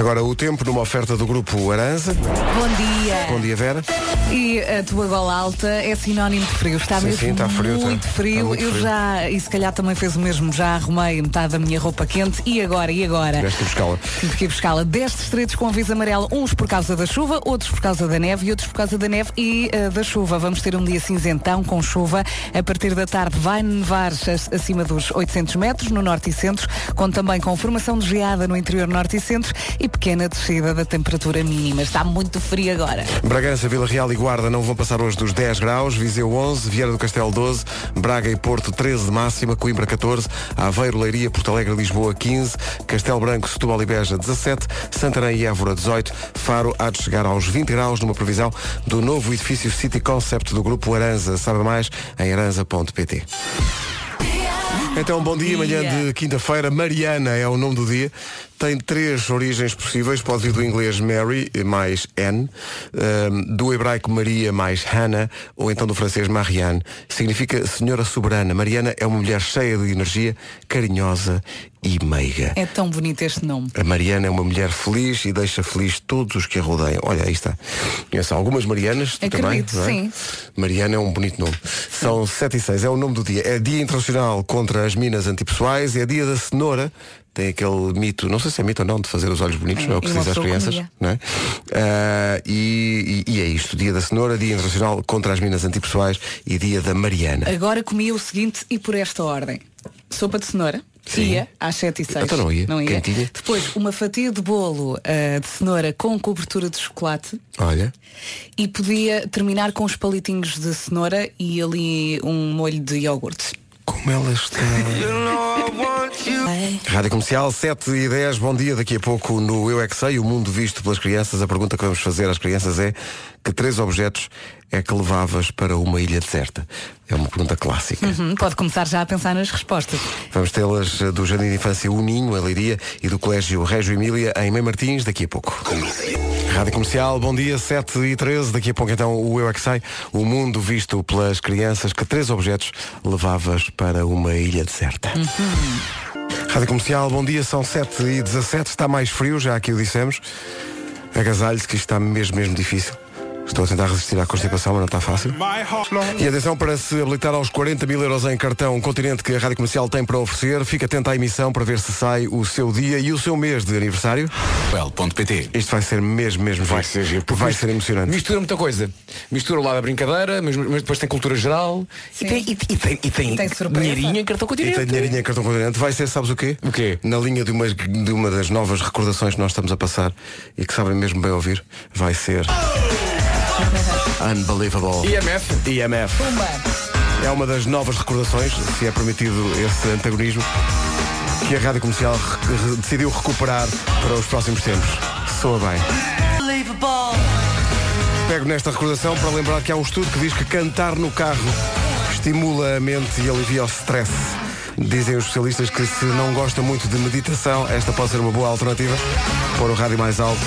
Agora o tempo numa oferta do grupo Aranza. Bom dia. Bom dia, Vera. E a tua gola alta é sinónimo de frio. Está Sim, mesmo sim, está frio, está. muito frio. Está muito Eu frio. já, e se calhar também fez o mesmo, já arrumei metade da minha roupa quente. E agora, e agora? Tiveste buscá-la. Tive que ir buscá-la. 10 distritos com aviso amarelo, uns por causa da chuva, outros por causa da neve e outros por causa da neve e eh, da chuva. Vamos ter um dia cinzentão com chuva. A partir da tarde vai nevar acima dos 800 metros no norte e centro, com também com formação de geada no interior norte e centro e pequena descida da temperatura mínima. Está muito frio agora. Bragança, Vila Real e Guarda não vão passar hoje dos 10 graus, Viseu 11, Vieira do Castelo 12, Braga e Porto 13 de máxima, Coimbra 14, Aveiro, Leiria, Porto Alegre, Lisboa 15, Castelo Branco, Setúbal e Beja 17, Santarém e Évora 18, Faro há de chegar aos 20 graus numa previsão do novo edifício City Concept do grupo Aranza. Sabe mais em aranza.pt. Então, bom dia, manhã de quinta-feira. Mariana é o nome do dia. Tem três origens possíveis. Pode vir do inglês Mary mais Anne, ehm, do hebraico Maria mais Hannah, ou então do francês Marianne. Significa Senhora Soberana. Mariana é uma mulher cheia de energia, carinhosa e meiga. É tão bonito este nome. A Mariana é uma mulher feliz e deixa feliz todos os que a rodeiam. Olha, aí está. Conhece algumas Marianas? Tu também? Acredito, não é? sim. Mariana é um bonito nome. São 7 e 6, é o nome do dia. É Dia Internacional contra as Minas Antipessoais, é Dia da Cenoura. Tem aquele mito, não sei se é mito ou não, de fazer os olhos bonitos, É, não é o que se diz às crianças. comia. Não é? Ah, e, e- e é isto, Dia da Cenoura, Dia Internacional contra as Minas Antipessoais e Dia da Mariana. Agora comia o seguinte e por esta ordem. Sopa de cenoura. Sim. Ia às 7 e 6. Então não ia. Quentinha. Depois, uma fatia de bolo ah, de cenoura com cobertura de chocolate. Olha, E podia terminar com os palitinhos de cenoura e ali um molho de iogurte. Como ela está. Rádio Comercial 7 e 10, bom dia. Daqui a pouco no Eu é que Sei, o mundo visto pelas crianças. A pergunta que vamos fazer às crianças é que três objetos é que levavas para uma ilha deserta? É uma pergunta clássica. Uhum, pode começar já a pensar nas respostas. Vamos tê-las eh, do Jardim de Infância Uninho, em Leiria, e do Colégio Régio Emília, em Mãe Martins, daqui a pouco. Rádio Comercial, bom dia, 7 e 13. Daqui a pouco então o Eu é que Sei, o mundo visto pelas crianças. Que três objetos levavas para uma ilha deserta? Rádio Comercial, bom dia, são 7 e 17, está mais frio, já aqui o dissemos. Agasalhe-se que isto está mesmo, mesmo difícil. Estou a tentar resistir à constipação, mas não está fácil. E atenção para se habilitar aos 40 mil euros em cartão, um continente que a Rádio Comercial tem para oferecer. Fique atento à emissão para ver se sai o seu dia e o seu mês de aniversário. Well.pt Isto vai ser mesmo, mesmo Vai ser giro, porque Vai ser emocionante. Mistura muita coisa. Mistura lá da brincadeira, mas, mas depois tem cultura geral e tem, e, e tem, e tem, Tem dinheirinho em cartão E continente. tem dinheirinho em cartão continente. Vai ser, sabes o quê? O quê? Na linha de uma, de uma das novas recordações que nós estamos a passar e que sabem mesmo bem ouvir, vai ser. Unbelievable. IMF. IMF. É uma das novas recordações, se é permitido esse antagonismo, que a Rádio Comercial re- re- decidiu recuperar para os próximos tempos. Soa bem. Pego nesta recordação para lembrar que há um estudo que diz que cantar no carro estimula a mente e alivia o stress. Dizem os especialistas que se não gosta muito de meditação, esta pode ser uma boa alternativa. Pôr o rádio mais alto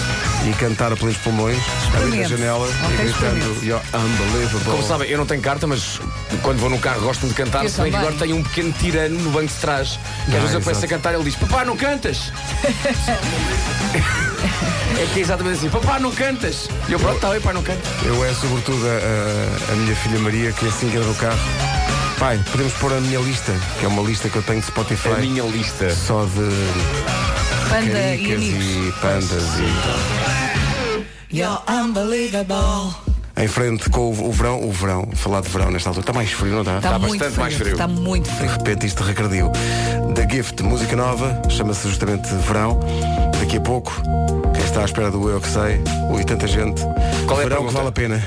e cantar a pelos pulmões, abrir a janela e gritando. You're unbelievable. Como sabem, eu não tenho carta, mas quando vou no carro gosto de cantar, Eu se bem que agora tenho um pequeno tirano no banco de trás. Que Ah, às vezes eu começo a cantar e ele diz, papá, não cantas! é que é exatamente assim, papá, não cantas! E eu pronto, está bem, pai, não cantas. Eu é sobretudo a, a- a minha filha Maria, que assim que entra no carro. Pai, podemos pôr a minha lista, que é uma lista que eu tenho de Spotify. A minha lista. Só de Panda e e pandas e. You're unbelievable. Em frente com o, verão, o verão, falar de verão nesta altura, está mais frio, não está? Está muito bastante mais frio. frio. Está muito De frio. repente isto regrediu. The Gift, música nova, chama-se justamente Verão. Daqui a pouco, está à espera do Eu Que Sei, ui, tanta gente. Qual é a Verão que pergunta? vale a pena.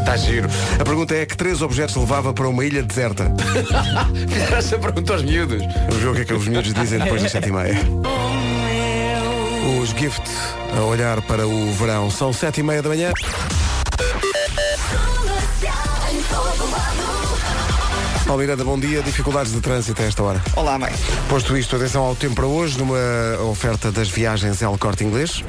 Está giro. A pergunta é que três objetos levava para uma ilha deserta? Fizeram essa pergunta aos miúdos. Vamos ver o que é que os miúdos dizem depois das sete e meia. Os Gift a olhar para o verão são sete e meia da manhã. Paulo Miranda, bom dia. Dificuldades de trânsito a esta hora. Olá, mãe. Posto isto, atenção ao tempo para hoje, numa oferta das viagens El Corte Inglês.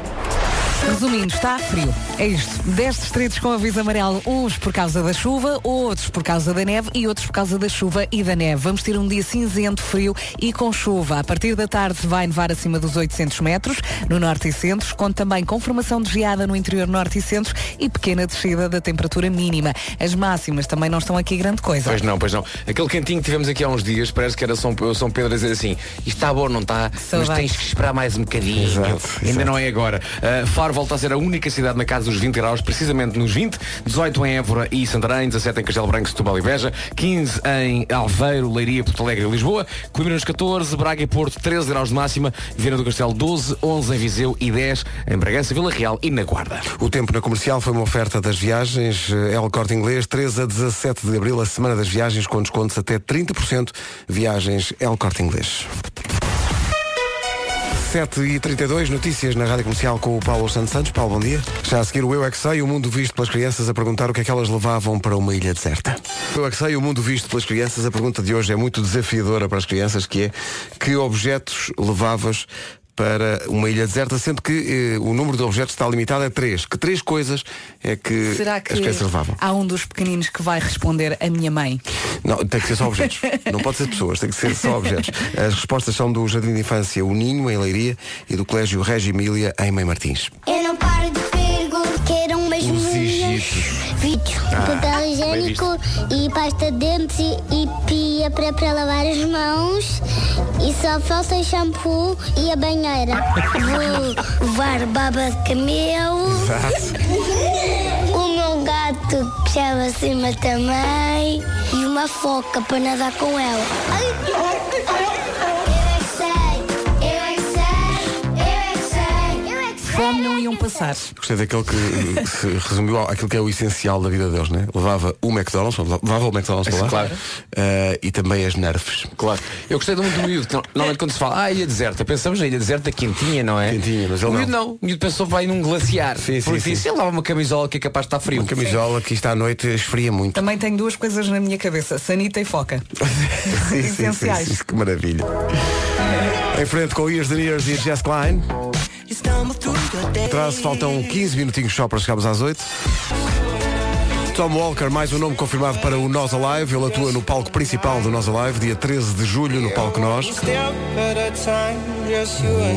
Resumindo, está frio. É isto. 10 distritos com aviso amarelo, uns por causa da chuva, outros por causa da neve e outros por causa da chuva e da neve. Vamos ter um dia cinzento, frio e com chuva. A partir da tarde vai nevar acima dos 800 metros no norte e centro, com também conformação de geada no interior norte e centro e pequena descida da temperatura mínima. As máximas também não estão aqui grande coisa. Pois não, pois não. Aquele cantinho que tivemos aqui há uns dias, parece que era São, São Pedro a dizer assim, isto está bom, não está, mas tens que esperar mais um bocadinho. Exato, Ainda exato. não é agora. Uh, Faro volta a ser a única cidade na casa dos 20 graus, precisamente nos 20, 18 em Évora e Santarém, 17 em Castelo Branco, Setúbal e Beja, 15 em Alveiro, Leiria, Porto Alegre e Lisboa, Coimbra nos 14, Braga e Porto 13 graus de máxima, Viana do Castelo 12, 11 em Viseu e 10 em Bragança, Vila Real e na Guarda. O tempo na comercial foi uma oferta das viagens eh, El Corte Inglês, 13 a 17 de abril, a semana das viagens com descontos até 30%. Viagens El Corte Inglês. 7 e 32 notícias na Rádio Comercial com o Paulo Santos Santos. Paulo, bom dia. Já a seguir o Eu É Que Sei, o mundo visto pelas crianças a perguntar o que é que elas levavam para uma ilha deserta. Eu É Que Sei, o mundo visto pelas crianças, a pergunta de hoje é muito desafiadora para as crianças, que é que objetos levavas para uma ilha deserta, sendo que eh, o número de objetos está limitado a três. Que três coisas é que, Será que as crianças levavam? há um dos pequeninos que vai responder a minha mãe? Não, tem que ser só objetos. Não pode ser pessoas, tem que ser só objetos. As respostas são do Jardim de Infância O Ninho, em Leiria, e do Colégio Regi Emília, em Mãe Martins. Eu não paro de perguntar. Quero umas Os meninas. Higitos. Vídeos, papel higiênico e pasta de dentes e, e pia para, para lavar as mãos. E só falta shampoo e a banheira. Vou levar baba de camelo. O meu gato que chama acima também. E uma foca para nadar com ela. Eu Fome não iam passar. Gostei daquele que se resumiu aquilo que é o essencial da vida deles, né? Levava o McDonald's, levava o McDonald's para lá. Claro. eh, e também as nerfs. Claro. Eu gostei muito do miúdo. que Normalmente quando se fala, ah, ilha deserta, pensamos na ilha deserta quentinha, não é? Quentinha, mas ele o miúdo não. não. O miúdo pensou vai num glaciar. Sim, sim, Porque sim. disse, ele lava uma camisola que é capaz de estar frio. Uma camisola que está à noite esfria muito. Também tenho duas coisas na minha cabeça, sanita e foca. Sim, sim, sim, Essenciais. sim, que maravilha. Em frente com Years and Years e Jess Klein. Atrás faltam 15 minutinhos só para chegarmos às 8. Tom Walker, mais um nome confirmado para o Nós Alive. Ele atua no palco principal do Nós Alive, dia 13 de julho, no palco Nós.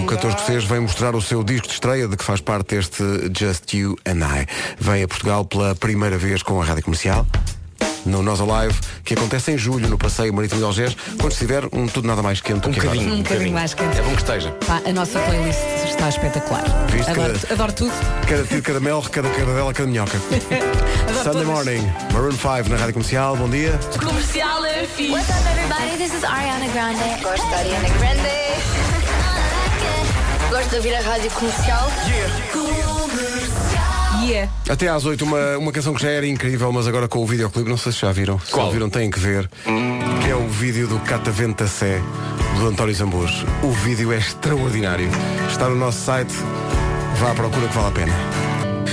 O 14 escocês vem mostrar o seu disco de estreia, de que faz parte este Just You and I. Vem a Portugal pela primeira vez com a rádio comercial. No Nós Alive, que acontece em julho no Passeio Marítimo de Algés, quando estiver um tudo nada mais quente do Um que agora. bocadinho. Um bocadinho mais quente. É bom que esteja. Pá, a nossa playlist está espetacular. Viste Adoro, que- adoro tudo. Cada tiro, cada mel, cada cadela, cada minhoca. Sunday todas. Morning, Maroon 5 na Rádio Comercial, bom dia. Comercial é fixe. What's up, everybody? This is Ariana Grande. Gosto da Ariana Grande. Gosto de ouvir a rádio comercial. Yeah. Até às 8, uma, uma canção que já era incrível, mas agora com o videoclipe, não sei se já viram. Se Qual? viram, têm que ver. Que é o vídeo do Catavento da Sé, do António Zambujo. O vídeo é extraordinário. Está no nosso site, vá à procura que vale a pena.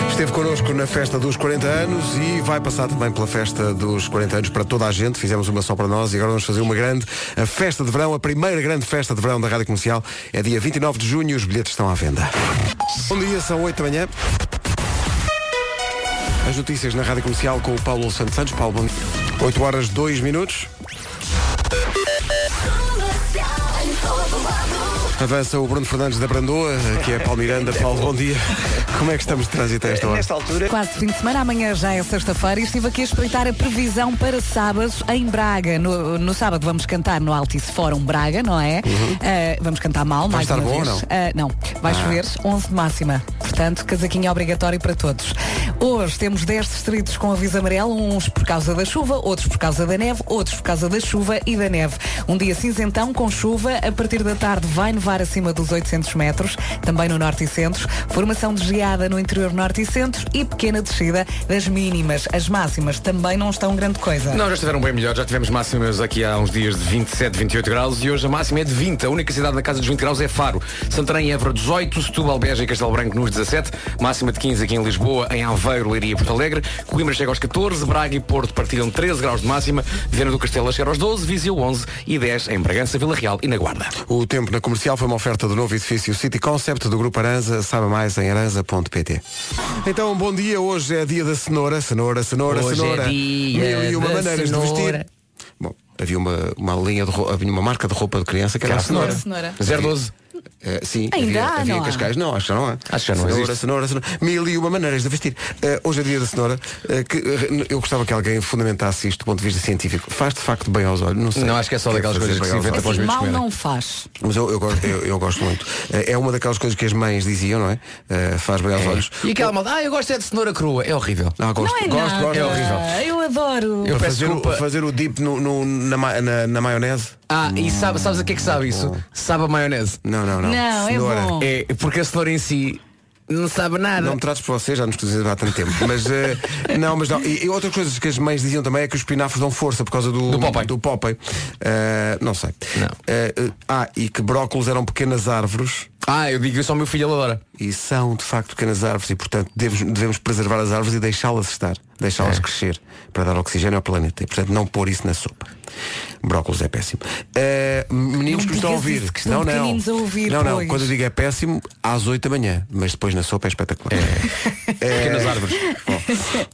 Esteve connosco na festa dos 40 anos e vai passar também pela festa dos 40 anos para toda a gente. Fizemos uma só para nós e agora vamos fazer uma grande, a festa de verão, a primeira grande festa de verão da Rádio Comercial. É dia 29 de junho e os bilhetes estão à venda. Bom dia, são 8 da manhã. As notícias na Rádio Comercial com o Paulo Santos Santos. Paulo, bom dia. 8 horas 2 minutos. Avança o Bruno Fernandes da Brandoa, que é Paulo Miranda. Paulo, bom dia. Como é que estamos de trânsito a esta hora? Nesta altura, Quase fim de semana, amanhã já é sexta-feira e estive aqui a espreitar a previsão para sábado em Braga. No, no sábado vamos cantar no Altice Fórum Braga, não é? Ah, vamos cantar mal, mais estar uma bom ou vez. não? Ah, não, vai chover, 11 de máxima. Portanto, casaquinho obrigatório para todos. Hoje temos 10 distritos com aviso amarelo, uns por causa da chuva, outros por causa da neve, outros por causa da chuva e da neve. Um dia cinzentão com chuva, a partir da tarde vai nevar acima dos 800 metros, também no norte e centro. Formação de geada no interior norte e centro e pequena descida das mínimas. As máximas também não estão grande coisa. Não, já estiveram bem melhor. Já tivemos máximas aqui há uns dias de 27, 28 graus e hoje a máxima é de 20. A única cidade na casa dos 20 graus é Faro. Santarém e Évora 18, Setúbal, Beja e Castelo Branco nos 17. Máxima de 15 aqui em Lisboa, em Aveiro Aveiro, Leiria e Porto Alegre. Coimbra chega aos 14, Braga e Porto partilham 13 graus de máxima. Viana do Castelo chega aos 12, Viseu 11 e 10 em Bragança, Vila Real e na Guarda. O tempo na comercial foi uma oferta do novo edifício City Concept do Grupo Aranza. Saiba mais em aranza.pt. Então, bom dia. Hoje é dia da cenoura. Cenoura, cenoura, Hoje é cenoura. dia Mil e uma maneiras cenoura. de vestir. Bom, havia uma, uma linha de roupa, havia uma marca de roupa de criança que era, Era a a cenoura. Cenoura. 012. Eh, sim, Ainda havia, há, havia não em há? Cascais. Não, acho que já não há. Acho que já não cenoura, existe. cenoura, cenoura. Mil e uma maneiras de vestir. Eh, hoje é dia da cenoura. eh, que, eu gostava que alguém fundamentasse isto do ponto de vista científico. Faz de facto bem aos olhos. Não, sei. Não, acho que é só Quer daquelas coisas que se inventa para os mal não faz. Mas eu, eu, gosto, eu, eu gosto muito. É uma daquelas coisas que as mães diziam, não é? Faz bem aos olhos. E aquela malda, ah, eu gosto é de cenoura crua. É horrível. Ah, gosto, não é gosto, nada. gosto. É horrível. Eu adoro. Eu Para fazer, o, fazer o dip no, no- na, na, na maionese? Ah, e sabe, sabes a que é que sabe isso? Sabe a maionese. Não, não, não. Não, é bom. É porque a cenoura em si não sabe nada. Não me trates por você, já nos conhecemos há tanto tempo. Mas eh, não, mas não. E, e outras coisas que as mães diziam também é que os espinafres dão força por causa do, Do Popeye. Do Popeye. Eh, não sei. Não. Eh, ah, e que brócolos eram pequenas árvores. Ah, eu digo isso ao meu filho ele adora. E são de facto pequenas árvores e portanto devemos, devemos preservar as árvores e deixá-las estar, deixá-las É. crescer para dar oxigênio ao planeta e portanto não pôr isso na sopa. Brócolis é péssimo. Eh, meninos Não que estão a ouvir. que estão não, não. a ouvir, não, não. pois. Quando eu digo é péssimo, às 8 da manhã, mas depois na sopa é espetacular. Pequenas árvores. Bom,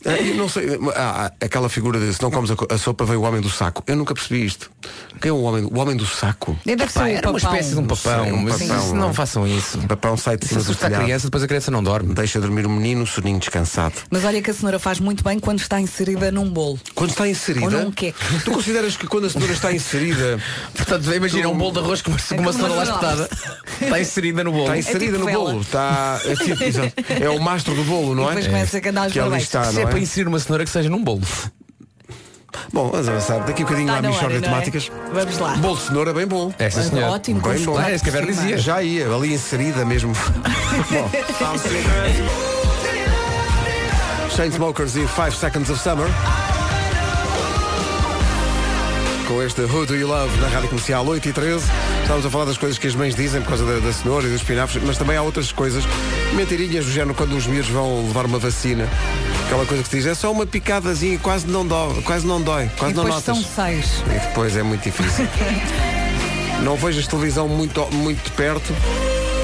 eh, eu não sei, ah, ah, aquela figura de se não comes a, sopa veio o homem do saco. Eu nunca percebi isto. Quem é o homem, o homem do saco? Deve ser o era uma papão. espécie de um papão. sei, um mas papão, isso não é? não façam isso. O papão sai de Se cima do a telhado, criança, depois a criança não dorme. deixa dormir o menino, o soninho descansado. Mas olha que a cenoura faz muito bem quando está inserida num bolo. Quando está inserida, Ou num queque. tu consideras que quando a cenoura está inserida, Portanto, imagina um bolo de arroz com uma, com uma cenoura lá espetada. Está inserida no bolo. está inserida tipo no vela. bolo, está é, tipo, é o mastro do bolo, não é? depois começa a cantar os que ali está, Se não é para é? inserir uma cenoura que seja num bolo. Bom, vamos avançar. Daqui a bocadinho Está há na Michórdia de não é? temáticas. Vamos lá. Bolo de cenoura bem bom. É, sim, senhor. Ótimo, com Bem bom. chocolate Ah, esse por cima. dizia. Já ia, ali inserida mesmo. Bom. Chainsmokers e 5 Seconds of Summer. Com este Who Do You Love na Rádio Comercial 8 e 13. Estamos a falar das coisas que as mães dizem por causa da, da cenoura e dos espinafres, mas também há outras coisas, mentirinhas do género quando os miúdos vão levar uma vacina. Aquela coisa que se diz, é só uma picadazinha, quase não dói, quase não dói, quase E não depois notas. são seis. E depois é muito difícil. não vejas televisão muito, muito de perto,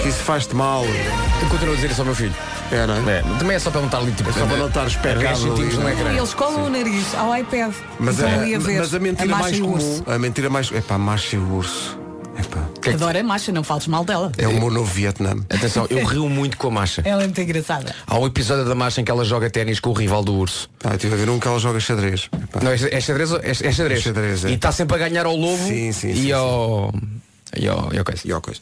que isso faz-te mal. Eu continuo a dizer isso ao meu filho. É, não é? É, também é só para não estar ali tipo. É só para não estar especado 10 centímetros ali, não é? ecrã. Eles colam o nariz ao iPad. Mas, Estão a, a mas a mentira macha mais comum, urso. a mentira mais. É pá, a marcha e o urso. Epá, Adoro a macha, não fales mal dela. é o meu novo Vietnã. Atenção, eu rio muito com a Masha. Ela é muito engraçada. Há um episódio da Masha em que ela joga ténis com o rival do urso. Ah, estive a ver um que ela joga xadrez. Epá. Não, é, é xadrez, é, é xadrez. É xadrez, é. E está sempre a ganhar ao lobo Sim, sim, e sim, ao. E ao, e ao coisa. E ó, coisa.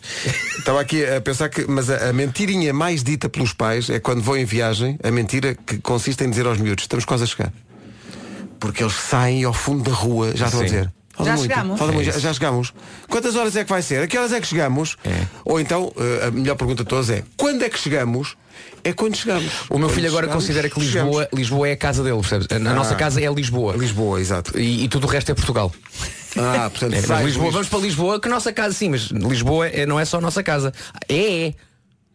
Estava aqui a pensar que, mas a, a mentirinha mais dita pelos pais é quando vão em viagem, a mentira que consiste em dizer aos miúdos, estamos quase a chegar. Porque eles saem ao fundo da rua, já estou a dizer. Falta Já muito, chegamos? falta É muito, já, já chegamos. Quantas horas é que vai ser? A que horas é que chegamos? É. Ou então, eh, a melhor pergunta de todas é, quando é que chegamos? É quando chegamos. O meu Quando filho agora chegamos, considera que chegamos. Lisboa, Lisboa é a casa dele, percebes? A, a nossa casa é Lisboa. Lisboa, exato. E, e tudo o resto é Portugal. Ah, portanto, É, Lisboa, Lis- vamos para Lisboa, que a nossa casa sim, mas Lisboa é- não é só a nossa casa. É, é.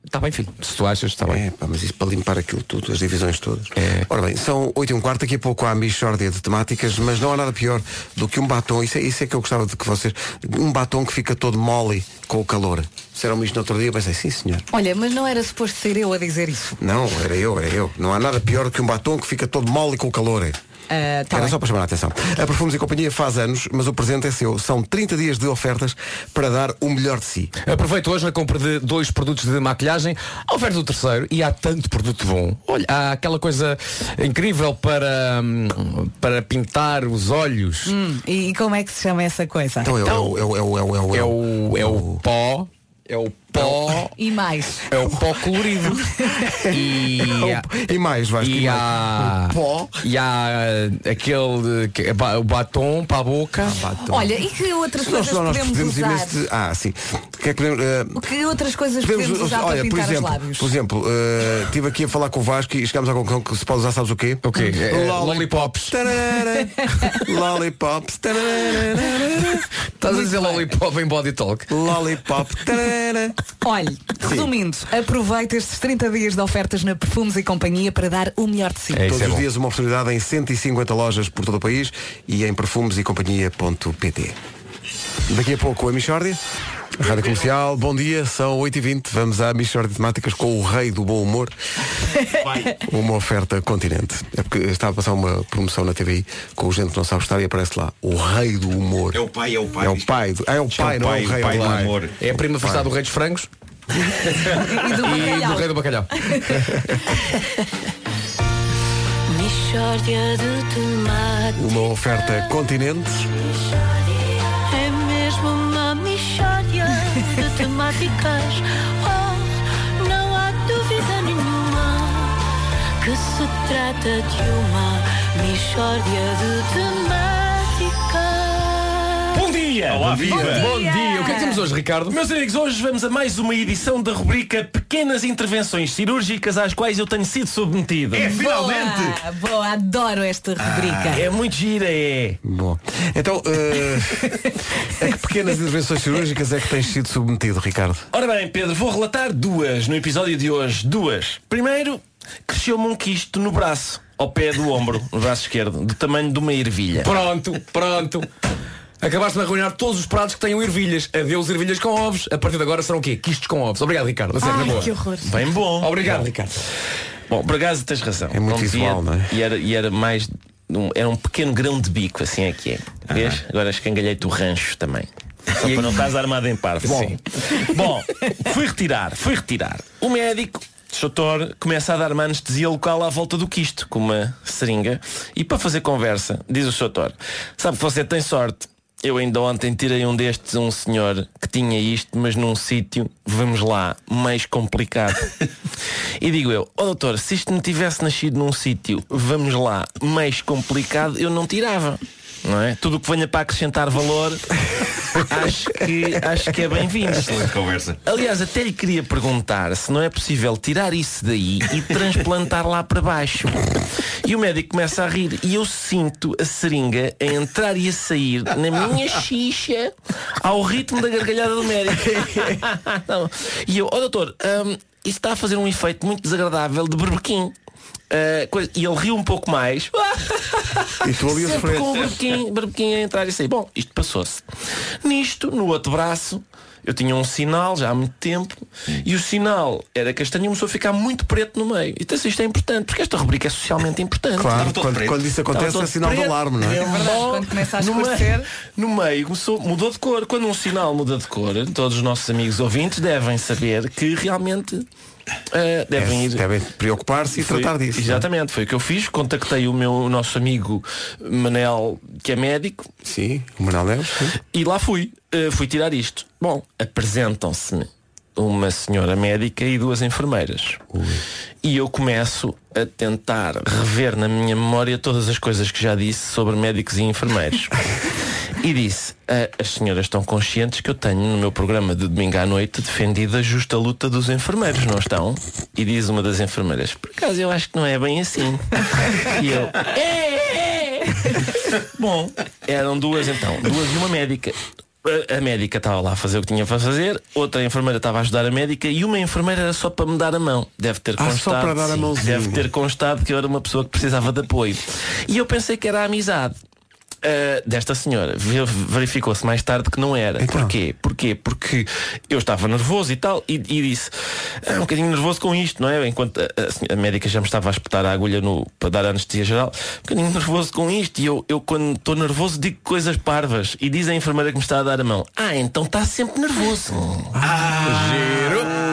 Está bem, filho. Se tu achas, está bem. É, pá, mas isso para limpar aquilo tudo, as divisões todas. É. Ora bem, são 8 e um quarto, daqui a pouco há a Michórdia de temáticas, mas não há nada pior do que um batom, isso é, isso é que eu gostava de que vocês, um batom que fica todo mole com o calor. Disseram-me isto no outro dia, pensei, sim senhor. Olha, mas não era suposto ser eu a dizer isso. Não, era eu, era eu. Não há nada pior do que um batom que fica todo mole com o calor. Ah, tá Era bem. só para chamar a atenção. A Perfumes e Companhia faz anos, mas o presente é seu. São 30 dias de ofertas para dar o melhor de si. Aproveito hoje na compra de dois produtos de maquilhagem, a oferta do terceiro e há tanto produto bom. Olha, há aquela coisa incrível para, hum, para pintar os olhos. Hum, e, como é que se chama essa coisa? Então é, o- é, o- é, é, o- é, o- é, o- É o, é o pó, é o pó, E mais. é o pó colorido. E, E mais, Vasco. e há, O pó. e há aquele que é o batom para a boca. Batom. Olha, e que outras Nós, coisas nós podemos podemos usar? de- Ah, sim. Que é que podemos, O que outras coisas podemos, usar olha, para por pintar exemplo, os lábios? por exemplo, eh, estive aqui a falar com o Vasco e chegámos à conclusão que se pode usar, sabes o quê? O quê? É, Lollipops. Lollipops. Estás a dizer lollipop em body talk? Lollipop. Olhe, resumindo, aproveita estes 30 dias de ofertas na Perfumes e Companhia para dar o melhor de si. É Todos é os dias uma oportunidade em 150 lojas por todo o país e em perfumesecompanhia.pt. Daqui a pouco a Michórdia. Rádio Comercial, bom dia, são 8h20, vamos à Michórdia de Temáticas com o rei do bom humor. Uma oferta continente. É porque estava a passar uma promoção na TVI com o gente que não sabe estar e aparece lá. O rei do humor. É o pai, é o pai. É o pai. do- é o é pai, não é o rei, é do amor. É a prima afastada do rei dos frangos E do e do rei do bacalhau. Uma oferta continente. Oh, não há dúvida nenhuma que se trata de uma mixórdia de temáticas. Bom dia! Olá, viva! Bom dia. O que é que temos hoje, Ricardo? Meus amigos, hoje vamos a mais uma edição da rubrica Pequenas Intervenções Cirúrgicas às quais eu tenho sido submetido. É Boa, finalmente! boa, adoro esta rubrica. É muito gira, é. Bom. Então, eh, a que pequenas intervenções cirúrgicas é que tens sido submetido, Ricardo? Ora bem, Pedro, vou relatar duas no episódio de hoje. Duas. Primeiro, cresceu-me um quisto no braço, ao pé do ombro, no braço esquerdo, do tamanho de uma ervilha. Pronto, pronto. Acabaste de arruinar todos os pratos que tenham ervilhas. Adeus ervilhas com ovos. A partir de agora serão o quê? Quistos com ovos. Obrigado, Ricardo. A sério, na Ai, boa. que horror. Bem bom. Obrigado, Ricardo. Bom, por acaso tens razão. É muito visual, não é? E era, e era mais. Um, era um pequeno grão de bico, assim é que é. Vês? Agora escangalhei-te o rancho também. Só para não estás armado em parvo. Bom, bom, fui retirar, fui retirar. O médico, doutor, começa a dar uma anestesia local à volta do quisto, com uma seringa. E para fazer conversa, diz o doutor, sabe que você tem sorte. Eu ainda ontem tirei um destes a um senhor que tinha isto, mas num sítio, vamos lá, mais complicado. e digo eu, ó doutor, se isto não tivesse nascido num sítio, vamos lá, mais complicado, eu não tirava. Não é? Tudo o que venha para acrescentar valor, acho que, acho que é bem-vindo. Excelente conversa. Aliás, até lhe queria perguntar se não é possível tirar isso daí e transplantar lá para baixo. E o médico começa a rir e eu sinto a seringa a entrar e a sair na minha xixa ao ritmo da gargalhada do médico. Não. E eu, ó doutor, hum, isso está a fazer um efeito muito desagradável de berbequim. Coisa- e ele riu um pouco mais. E tu ali a Sempre sofrer. com o barbequim, barbequim a entrar e sair. Bom, isto passou-se. Nisto, no outro braço, eu tinha um sinal já há muito tempo e o sinal era castanho e começou a ficar muito preto no meio. Então isto é importante, porque esta rubrica é socialmente importante. Claro, quando, quando isso acontece é sinal de preto. alarme, não é? É verdade, Bom, quando começa a no meio-. No meio começou, mudou de cor. Quando um sinal muda de cor, todos os nossos amigos ouvintes devem saber que realmente eh, devem É, ir. devem preocupar-se e Foi- tratar disso. não é? Exatamente, foi o que eu fiz. Contactei o meu o nosso amigo Manel, que é médico, Sim, o Manuel Neves. e lá fui. Uh, fui tirar isto. Bom, apresentam-se-me uma senhora médica e duas enfermeiras. E eu começo a tentar rever na minha memória todas as coisas que já disse sobre médicos e enfermeiros. E disse, "Ah, as senhoras estão conscientes que eu tenho no meu programa de domingo à noite defendido a justa luta dos enfermeiros, não estão? E diz uma das enfermeiras, por acaso eu acho que não é bem assim. E eu, é, é. Bom, eram duas então, duas e uma médica. A- médica estava lá a fazer o que tinha para fazer, outra enfermeira estava a ajudar a médica e uma enfermeira era só para me dar a mão. Deve ter Ah, só constado. para dar a sim. Deve ter constado que eu era uma pessoa que precisava de apoio. E eu pensei que era a amizade. Ah, desta senhora Ve- verificou-se mais tarde que não era Então? Porquê? Porquê? Porque eu estava nervoso e tal e, e disse ah, um bocadinho nervoso com isto, não é? Enquanto a, a a médica já me estava a espetar a agulha no, para dar a anestesia geral um bocadinho nervoso com isto e eu, eu quando estou nervoso digo coisas parvas e diz a enfermeira que me está a dar a mão ah, então está sempre nervoso Ui,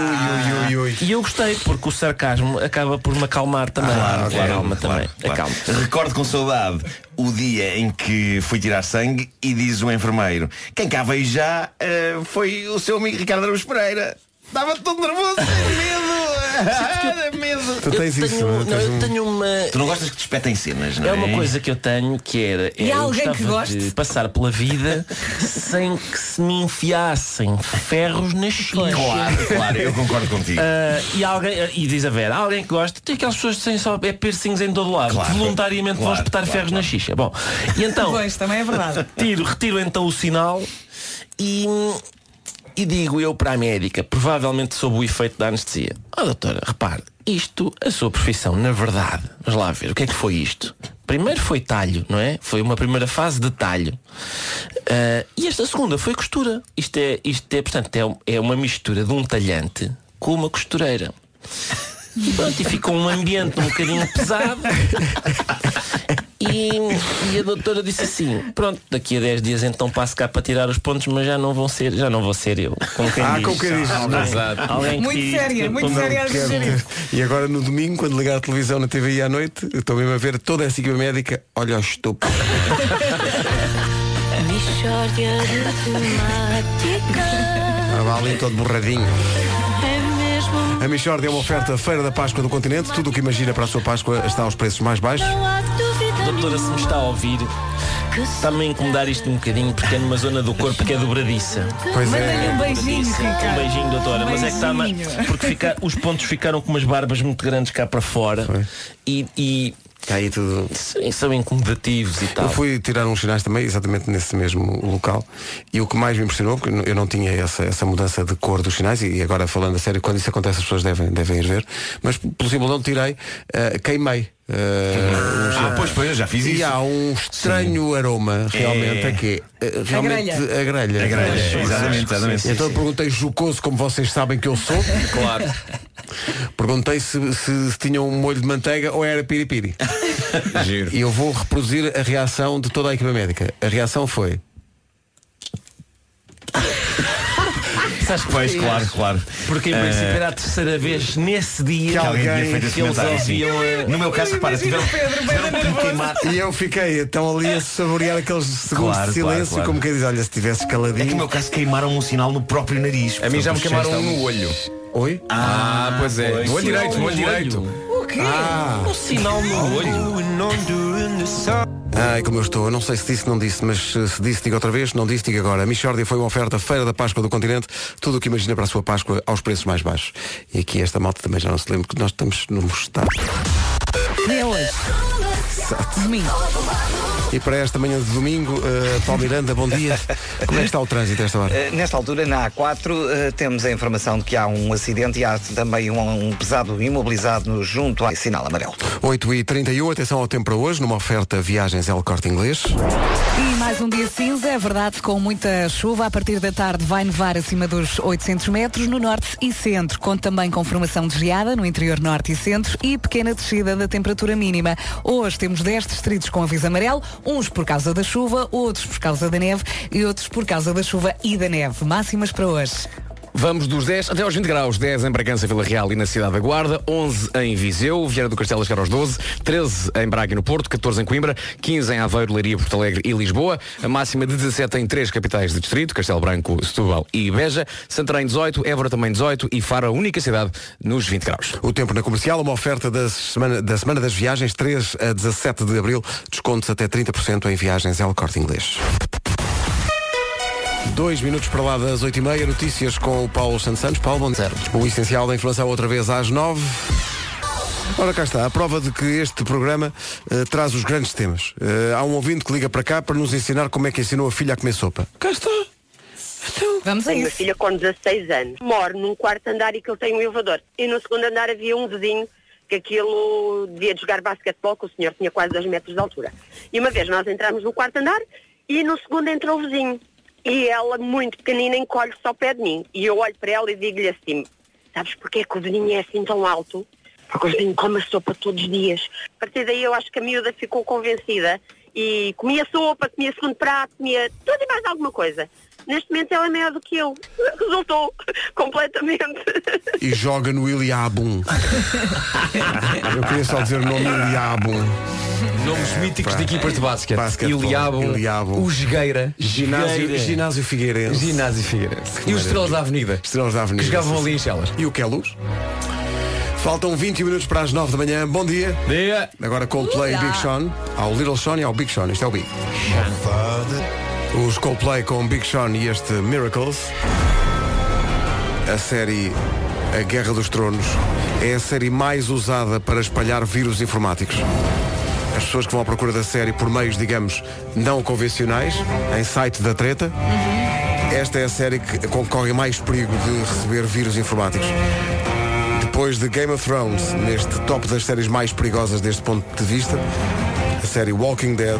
ui, ui. e eu gostei porque o sarcasmo acaba por me acalmar também Claro, claro, Acalma claro, também claro. Acalma. Recordo com saudade o dia em que fui tirar sangue e diz o enfermeiro Quem cá veio já eh, foi o seu amigo Ricardo Araújo Pereira Estava todo nervoso, medo Era medo Tu tens eu isso, tenho, não eu tenho uma Tu não gostas que te espetem cenas, não é? É uma coisa que eu tenho que era. E é, eu alguém que goste? de passar pela vida sem que se me enfiassem ferros na xixa. Claro, claro, eu concordo contigo Ah, e alguém e diz a Vera, há alguém que gosta, tem aquelas pessoas que têm só é piercings em todo lado, Claro, que voluntariamente vão claro, espetar claro, ferros claro. na xixa. Bom, e então Pois, também é verdade. tiro, retiro então o sinal e E digo eu para a médica, provavelmente sob o efeito da anestesia. Ó doutora, repare, isto, a sua profissão, na verdade, vamos lá ver, o que é que foi isto? Primeiro foi talho, não é? Foi uma primeira fase de talho. Ah, e esta segunda foi costura. Isto é, isto é portanto, é, é uma mistura de um talhante com uma costureira. E pronto, e fica um ambiente um bocadinho pesado. E, e a doutora disse assim, pronto, daqui a 10 dias então passo cá para tirar os pontos, mas já não vão ser, já não vou ser eu. Como quem Ah, diz. como quem diz. Alguém- Exato. alguém Muito que- séria, muito séria a. E agora no domingo, quando ligar a televisão na TVI à noite, eu estou mesmo a ver toda essa equipa médica, olha o estúpido. Mishória de temáticas. Ali todo borradinho. É mesmo. A Michord é uma oferta Feira da Páscoa do Continente. Tudo o que imagina para a sua Páscoa está aos preços mais baixos. Doutora, se me está a ouvir, está-me a incomodar isto um bocadinho porque é numa zona do corpo que é dobradiça. Pois é. um beijinho. Ricardo. Um beijinho, doutora. Mas é que está. Beijinho. Porque fica- os pontos ficaram com umas barbas muito grandes cá para fora e, e Está aí tudo. são- são incomodativos e tal. Eu fui tirar uns sinais também, exatamente nesse mesmo local. E o que mais me impressionou, porque eu não tinha essa, essa mudança de cor dos sinais, e agora falando a sério, quando isso acontece as pessoas devem, devem ir ver, mas simples não tirei, eh, queimei. Uns- Ah, pois, pois, eu já fiz e isso. há um estranho aroma realmente É. aqui. eh, realmente a grelha. A grelha, Pois, exatamente, exatamente. Então eu perguntei jocoso como vocês sabem que eu sou. Claro. Perguntei se, se, se tinham um molho de manteiga ou era piripiri. Giro. E eu vou reproduzir a reação de toda a equipa médica. A reação foi. Sabes Pois, claro, claro. Porque em princípio era a terceira vez nesse dia Que Alguém tinha feito esse que eles comentário, sim. ouviam a- No meu caso, repara, tiveram, tiveram que me queimar. E eu fiquei então ali a saborear aqueles segundos Claro, de silêncio, claro, claro. como quem diz, olha, se tivesse É que no caladinho. meu caso queimaram um sinal no próprio nariz. A mim já me Portanto, queimaram um no olho. Oi? Ah, pois é. No olho direito, no olho direito. Quê? Ah, Um sinal no olho. ai, como eu estou, eu não sei se disse, não disse, mas eh, se disse, diga outra vez, não disse, diga agora. A Michórdia foi uma oferta Feira da Páscoa do Continente, tudo o que imagina para a sua Páscoa aos preços mais baixos. E aqui esta malta também já não se lembra que nós estamos no estado. E é hoje. Domingo. E para esta manhã de domingo, uh, Paulo Miranda, bom dia. Como é que está o trânsito a esta hora? Eh, Nesta altura, na A4, eh, temos a informação de que há um acidente e há também um, um pesado imobilizado no- junto ao sinal amarelo. 8h31, atenção ao tempo para hoje, numa oferta Viagens El Corte Inglês. E mais um dia cinza, é verdade, com muita chuva. A partir da tarde vai nevar acima dos 800 metros no norte e centro. Conta também com formação de geada no interior norte e centro e pequena descida da temperatura mínima. Hoje temos 10 distritos com aviso amarelo, uns por causa da chuva, outros por causa da neve e outros por causa da chuva e da neve. Máximas para hoje. Vamos dos 10 até aos 20 graus. 10 em Bragança, Vila Real e na Cidade da Guarda. 11 em Viseu, Vieira do Castelo chegar aos 12. 13 em Braga e no Porto. 14 em Coimbra. 15 em Aveiro, Leiria, Porto Alegre e Lisboa. A máxima de 17 em três capitais de distrito. Castelo Branco, Setúbal e Beja. Santarém 18. Évora também 18. E Faro, a única cidade nos 20 graus. O tempo na comercial, uma oferta da semana, da semana das Viagens, 3 a 17 de Abril, descontos até 30% em viagens El Corte Inglês. Dois minutos para lá das 8h30, notícias com o Paulo Santos Santos. Paulo, bom dia. O essencial da informação outra vez às 9 Ora, cá está, a prova de que este programa eh, traz os grandes temas. Eh, há um ouvinte que liga para cá para nos ensinar como é que ensinou a filha a comer sopa. Cá está. Vamos a Tenho uma isso. filha com 16 anos. Moro num quarto andar e que ele tem um elevador. E no segundo andar havia um vizinho que aquilo devia de jogar basquetebol, que o senhor tinha quase 2 metros de altura. E uma vez nós entramos no quarto andar e no segundo entrou o vizinho. E ela, muito pequenina, encolhe-se ao pé de mim. E eu olho para ela e digo-lhe assim, sabes porque é que o vizinho é assim tão alto? Porque o vizinho come a sopa todos os dias. A partir daí eu acho que a miúda ficou convencida e comia sopa, comia segundo prato, comia tudo e mais alguma coisa. Neste momento ela é maior do que eu. Resultou completamente. E joga no Iliabum. Eu queria só dizer o nome Iliabum. Nomes míticos de equipas de basquete. Basquetebol, Iliabo, Iliabo. o Jogueira, Ginásio, ginásio Figueirense. Ginásio Figueirense. E os Estrelas da Avenida. Estrelas da Avenida. Que jogavam ali em. Chelas. E o que é luz? Faltam 20 minutos para as 9 da manhã. Bom dia. Dia. Agora Coldplay e Big Sean. Ao Little Sean e ao Big Sean. Isto é o Big. Os Coldplay com Big Sean e este Miracles. A série A Guerra dos Tronos é a série mais usada para espalhar vírus informáticos. As pessoas que vão à procura da série por meios, digamos, não convencionais, em site da treta, esta é a série que corre mais perigo de receber vírus informáticos. Depois de Game of Thrones, neste top das séries mais perigosas deste ponto de vista, a série Walking Dead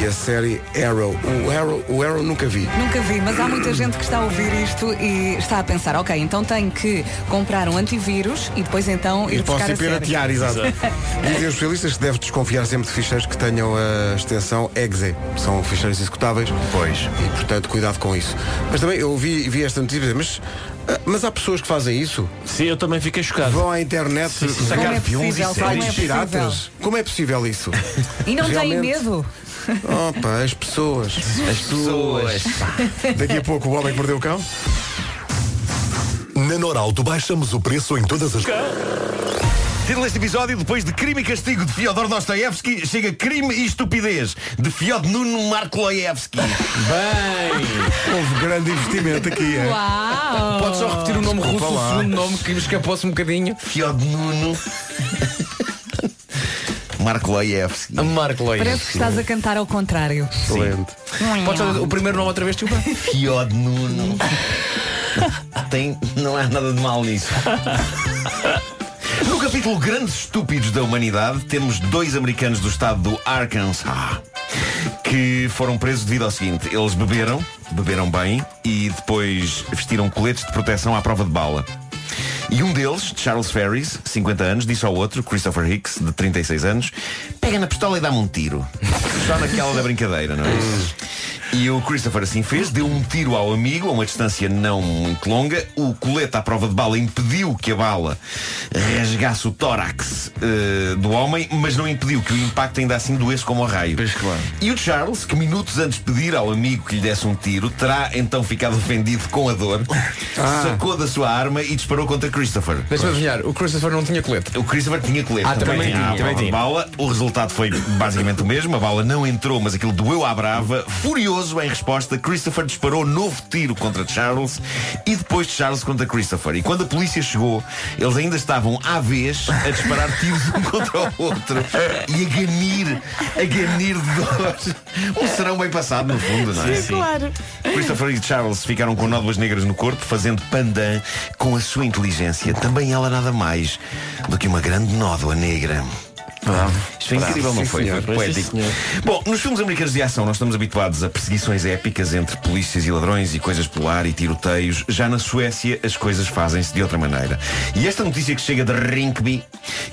e a série Arrow. O Arrow, o Arrow nunca vi. Nunca vi, mas há muita gente que está a ouvir isto e está a pensar, ok, então tenho que comprar um antivírus e depois então ir E posso buscar ir a série. piratear, exato. Dizem os especialistas que deve desconfiar sempre de ficheiros que tenham a extensão exe. São ficheiros executáveis. Pois. E portanto, cuidado com isso. Mas também eu vi, vi esta notícia, mas, ah, mas há pessoas que fazem isso. Sim, eu também fiquei chocado. Vão à internet Como é possível? Como é sites piratas. Como é possível isso? E não têm Realmente. medo? Opa, as pessoas. As pessoas. Daqui a pouco o homem que mordeu o cão. Na Norauto baixamos o preço em todas as... Título deste episódio, depois de crime e castigo de Fyodor Dostoevsky, chega crime e estupidez de Fyodor Nuno Markloevsky. Bem, Houve grande investimento aqui. é? Uau! pode só repetir o nome russo, o segundo nome que me escapou-se um bocadinho. Fyodor Nuno Markloevsky. A Marco Leite. Parece que estás a cantar ao contrário. Excelente. Pode só dizer o primeiro nome outra vez, desculpa? Fyodor Nuno. Tem, não há nada de mal nisso. No capítulo Grandes Estúpidos da Humanidade, temos dois americanos do estado do Arkansas que foram presos devido ao seguinte: eles beberam, beberam bem e depois vestiram coletes de proteção à prova de bala. E um deles, Charles Ferris, 50 anos, disse ao outro, Christopher Hicks, de 36 anos, pega na pistola e dá-me um tiro. Só naquela da brincadeira, não é? E o Christopher assim fez, deu um tiro ao amigo a uma distância não muito longa. O colete à prova de bala impediu que a bala rasgasse o tórax eh, do homem, mas não impediu que o impacto ainda assim doesse como a raio. E o Charles, que minutos antes de pedir ao amigo que lhe desse um tiro, terá então ficado ofendido com a dor, sacou da sua arma e disparou contra Christopher. Deixa-me adivinhar, o Christopher não tinha colete. O Christopher tinha colete. Ah, também tinha, a também prova de tinha. bala. O resultado foi basicamente o mesmo. A bala não entrou, mas aquilo doeu à brava. Furioso em resposta, Christopher disparou novo tiro contra Charles e depois de Charles contra Christopher. E quando a polícia chegou, eles ainda estavam à vez a disparar tiros um contra o outro e a ganir, a ganir de dor. Um serão bem passado, no fundo, não é? Claro. Christopher e Charles ficaram com nódoas negras no corpo, fazendo pandan com a sua inteligência. Também ela nada mais do que uma grande nódoa negra. Isto foi incrível, não Sim, foi? senhor. Foi poético. Sim. Bom, nos filmes americanos de ação nós estamos habituados a perseguições épicas entre polícias e ladrões e coisas pelo ar e tiroteios. Já na Suécia as coisas fazem-se de outra maneira. E esta notícia que chega de Rinkeby,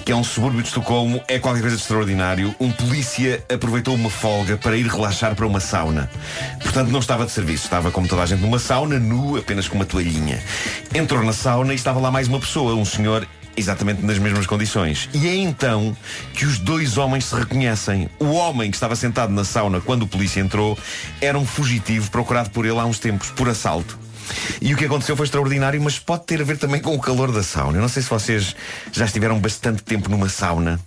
que é um subúrbio de Estocolmo, é qualquer coisa de extraordinário. Um polícia aproveitou uma folga para ir relaxar para uma sauna. Portanto, não estava de serviço. Estava, como toda a gente, numa sauna, nu, apenas com uma toalhinha. Entrou na sauna e estava lá mais uma pessoa, um senhor exatamente nas mesmas condições. E é então que os dois homens se reconhecem. O homem que estava sentado na sauna quando o polícia entrou era um fugitivo procurado por ele há uns tempos, por assalto. E o que aconteceu foi extraordinário, mas pode ter a ver também com o calor da sauna. Eu não sei se vocês já estiveram bastante tempo numa sauna,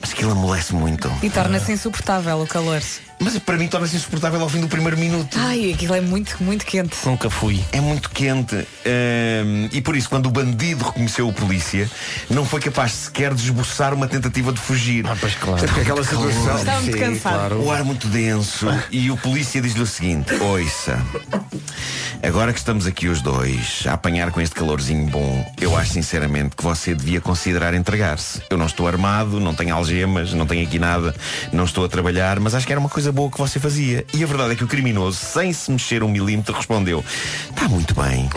mas aquilo amolece muito. E torna-se insuportável o calor. Mas para mim torna-se insuportável ao fim do primeiro minuto. Ai, aquilo é muito, muito quente. Nunca fui. É muito quente. Hum, e por isso, quando o bandido reconheceu o polícia, não foi capaz sequer de esboçar uma tentativa de fugir. Ah, pois claro. É porque aquela situação. Estava muito cansado. claro. O ar muito denso. E o polícia diz-lhe o seguinte: Ouça, agora que estamos aqui os dois a apanhar com este calorzinho bom, eu acho sinceramente que você devia considerar entregar-se. Eu não estou armado, não tenho algemas, não tenho aqui nada, não estou a trabalhar, mas acho que era uma coisa boa que você fazia. E a verdade é que o criminoso, sem se mexer um milímetro, respondeu: Está muito bem.